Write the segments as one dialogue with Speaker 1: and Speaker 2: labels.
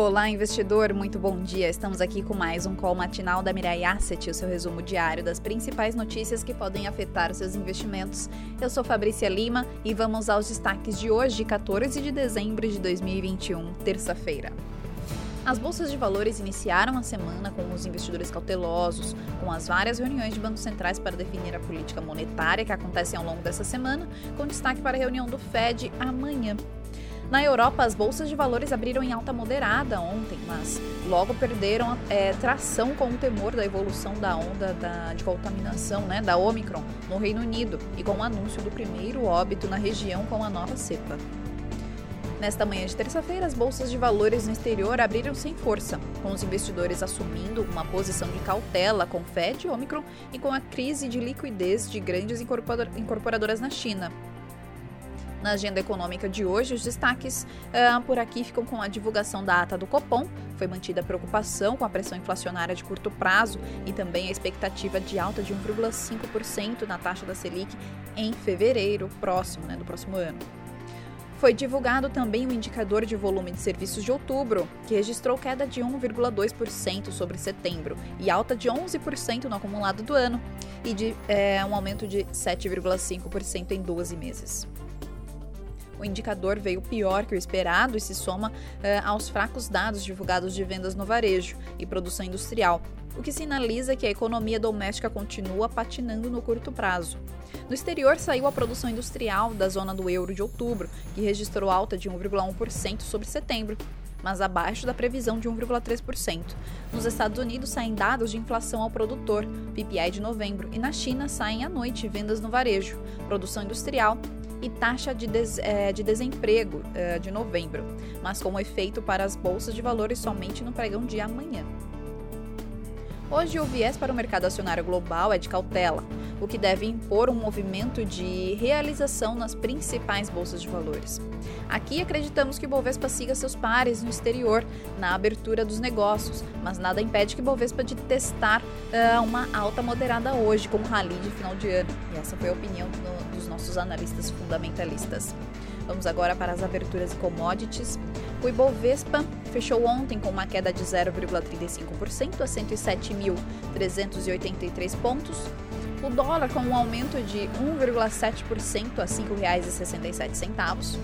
Speaker 1: Olá, investidor, muito bom dia. Estamos aqui com mais um call matinal da Mirai Asset, o seu resumo diário das principais notícias que podem afetar seus investimentos. Eu sou Fabrícia Lima e vamos aos destaques de hoje, 14 de dezembro de 2021, terça-feira. As bolsas de valores iniciaram a semana com os investidores cautelosos, com as várias reuniões de bancos centrais para definir a política monetária que acontecem ao longo dessa semana, com destaque para a reunião do Fed amanhã. Na Europa, as bolsas de valores abriram em alta moderada ontem, mas logo perderam é, tração com o temor da evolução da onda da, de contaminação né, da Omicron no Reino Unido e com o anúncio do primeiro óbito na região com a nova cepa. Nesta manhã de terça-feira, as bolsas de valores no exterior abriram sem força, com os investidores assumindo uma posição de cautela com Fed e Omicron e com a crise de liquidez de grandes incorporadoras na China. Na agenda econômica de hoje, os destaques uh, por aqui ficam com a divulgação da ata do Copom. Foi mantida a preocupação com a pressão inflacionária de curto prazo e também a expectativa de alta de 1,5% na taxa da Selic em fevereiro próximo, né, do próximo ano. Foi divulgado também o indicador de volume de serviços de outubro, que registrou queda de 1,2% sobre setembro e alta de 11% no acumulado do ano, e de é, um aumento de 7,5% em 12 meses. O indicador veio pior que o esperado e se soma uh, aos fracos dados divulgados de vendas no varejo e produção industrial, o que sinaliza que a economia doméstica continua patinando no curto prazo. No exterior, saiu a produção industrial da zona do euro de outubro, que registrou alta de 1,1% sobre setembro, mas abaixo da previsão de 1,3%. Nos Estados Unidos saem dados de inflação ao produtor, PPI de novembro, e na China saem à noite vendas no varejo, produção industrial e taxa de, des, é, de desemprego é, de novembro, mas com efeito para as bolsas de valores somente no pregão de amanhã. Hoje, o viés para o mercado acionário global é de cautela, o que deve impor um movimento de realização nas principais bolsas de valores. Aqui acreditamos que o Bovespa siga seus pares no exterior na abertura dos negócios, mas nada impede que o Bovespa de testar uh, uma alta moderada hoje com um rally de final de ano. E essa foi a opinião do, dos nossos analistas fundamentalistas. Vamos agora para as aberturas e commodities. O Ibovespa fechou ontem com uma queda de 0,35% a 107.383 pontos. O dólar com um aumento de 1,7% a R$ 5,67.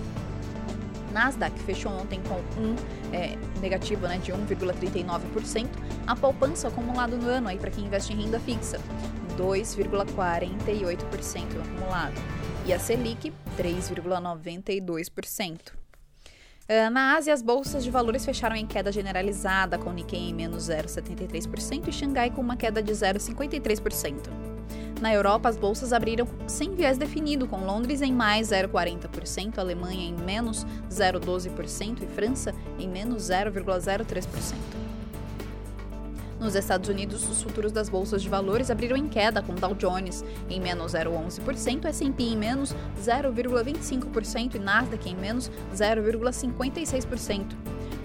Speaker 1: Nasdaq fechou ontem com um é, negativo né, de 1,39%. A poupança acumulado no ano aí para quem investe em renda fixa, 2,48% acumulado. E a Selic, 3,92%. Ah, na Ásia, as bolsas de valores fecharam em queda generalizada, com Nikkei em menos 0,73% e Xangai com uma queda de 0,53%. Na Europa, as bolsas abriram sem viés definido, com Londres em mais 0,40%, Alemanha em menos 0,12% e França em menos 0,03%. Nos Estados Unidos, os futuros das bolsas de valores abriram em queda, com Dow Jones em menos 0,11%, S&P em menos 0,25% e Nasdaq em menos 0,56%.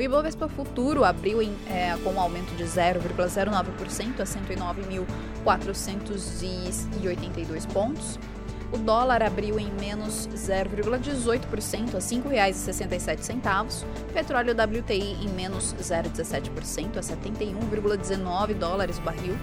Speaker 1: O Ibovespa Futuro abriu em, é, com um aumento de 0,09% a 109.482 pontos. O dólar abriu em menos 0,18% a R$ 5,67. Petróleo WTI em menos 0,17% a 71,19 dólares o barril.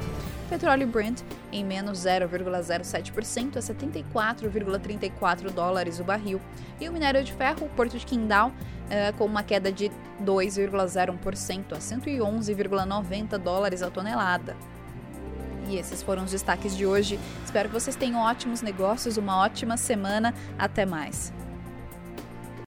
Speaker 1: Petróleo Brent em menos 0,07% a 74,34 dólares o barril. E o minério de ferro, o Porto de Qingdao, uh, com uma queda de 2,01% a 111,90 dólares a tonelada. E esses foram os destaques de hoje. Espero que vocês tenham ótimos negócios, uma ótima semana. Até mais.